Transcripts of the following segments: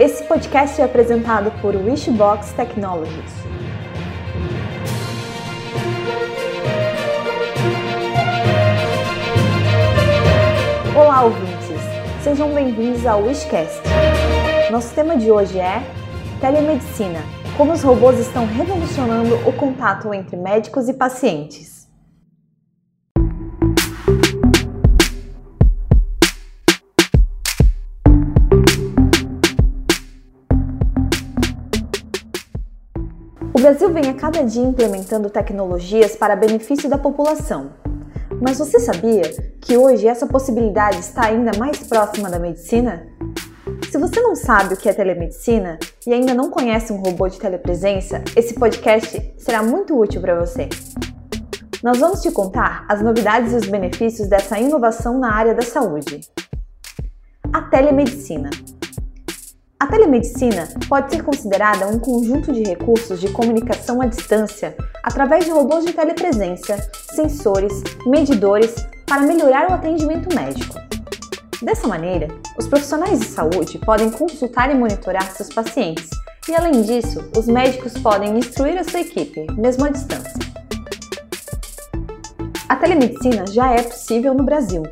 Esse podcast é apresentado por Wishbox Technologies. Olá, ouvintes! Sejam bem-vindos ao Wishcast. Nosso tema de hoje é telemedicina como os robôs estão revolucionando o contato entre médicos e pacientes. Brasil vem a cada dia implementando tecnologias para benefício da população. Mas você sabia que hoje essa possibilidade está ainda mais próxima da medicina? Se você não sabe o que é telemedicina e ainda não conhece um robô de telepresença, esse podcast será muito útil para você. Nós vamos te contar as novidades e os benefícios dessa inovação na área da saúde. A telemedicina. A telemedicina pode ser considerada um conjunto de recursos de comunicação à distância através de robôs de telepresença, sensores, medidores para melhorar o atendimento médico. Dessa maneira, os profissionais de saúde podem consultar e monitorar seus pacientes, e além disso, os médicos podem instruir a sua equipe, mesmo à distância. A telemedicina já é possível no Brasil.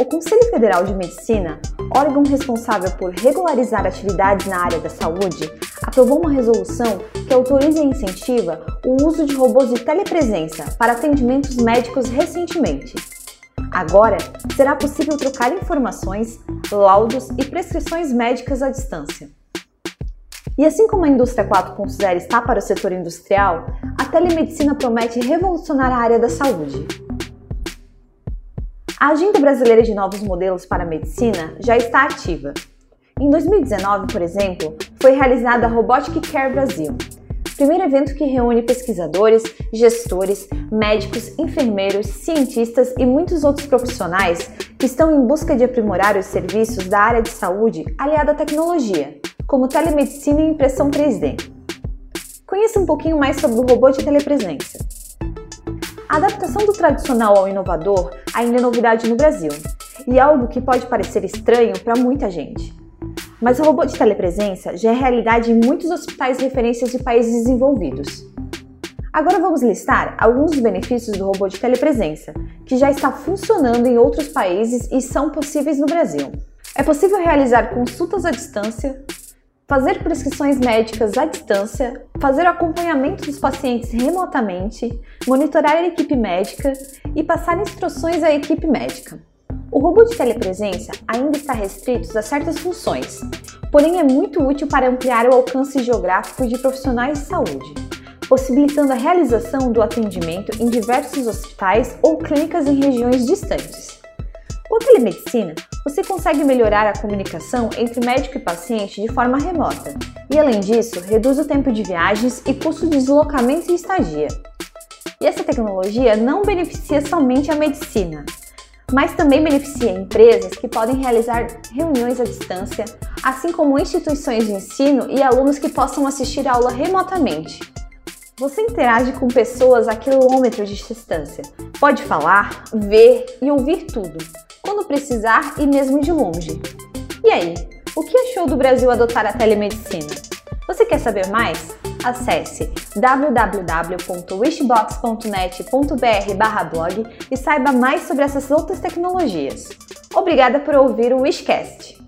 O Conselho Federal de Medicina órgão responsável por regularizar atividades na área da saúde, aprovou uma resolução que autoriza e incentiva o uso de robôs de telepresença para atendimentos médicos recentemente. Agora, será possível trocar informações, laudos e prescrições médicas à distância. E assim como a indústria 4.0 está para o setor industrial, a telemedicina promete revolucionar a área da saúde. A Agenda Brasileira de Novos Modelos para a Medicina já está ativa. Em 2019, por exemplo, foi realizada a Robotic Care Brasil, primeiro evento que reúne pesquisadores, gestores, médicos, enfermeiros, cientistas e muitos outros profissionais que estão em busca de aprimorar os serviços da área de saúde aliada à tecnologia, como telemedicina e impressão 3D. Conheça um pouquinho mais sobre o robô de telepresença. A adaptação do tradicional ao inovador ainda é novidade no Brasil e algo que pode parecer estranho para muita gente. Mas o robô de telepresença já é realidade em muitos hospitais referências de países desenvolvidos. Agora vamos listar alguns dos benefícios do robô de telepresença, que já está funcionando em outros países e são possíveis no Brasil. É possível realizar consultas à distância, fazer prescrições médicas à distância, fazer o acompanhamento dos pacientes remotamente, monitorar a equipe médica e passar instruções à equipe médica. O robô de telepresença ainda está restrito a certas funções, porém é muito útil para ampliar o alcance geográfico de profissionais de saúde, possibilitando a realização do atendimento em diversos hospitais ou clínicas em regiões distantes. A telemedicina, você consegue melhorar a comunicação entre médico e paciente de forma remota e, além disso, reduz o tempo de viagens e custo de deslocamento e estadia. E essa tecnologia não beneficia somente a medicina, mas também beneficia empresas que podem realizar reuniões à distância, assim como instituições de ensino e alunos que possam assistir a aula remotamente. Você interage com pessoas a quilômetros de distância, pode falar, ver e ouvir tudo quando precisar e mesmo de longe. E aí, o que achou do Brasil adotar a telemedicina? Você quer saber mais? Acesse www.wishbox.net.br/blog e saiba mais sobre essas outras tecnologias. Obrigada por ouvir o Wishcast.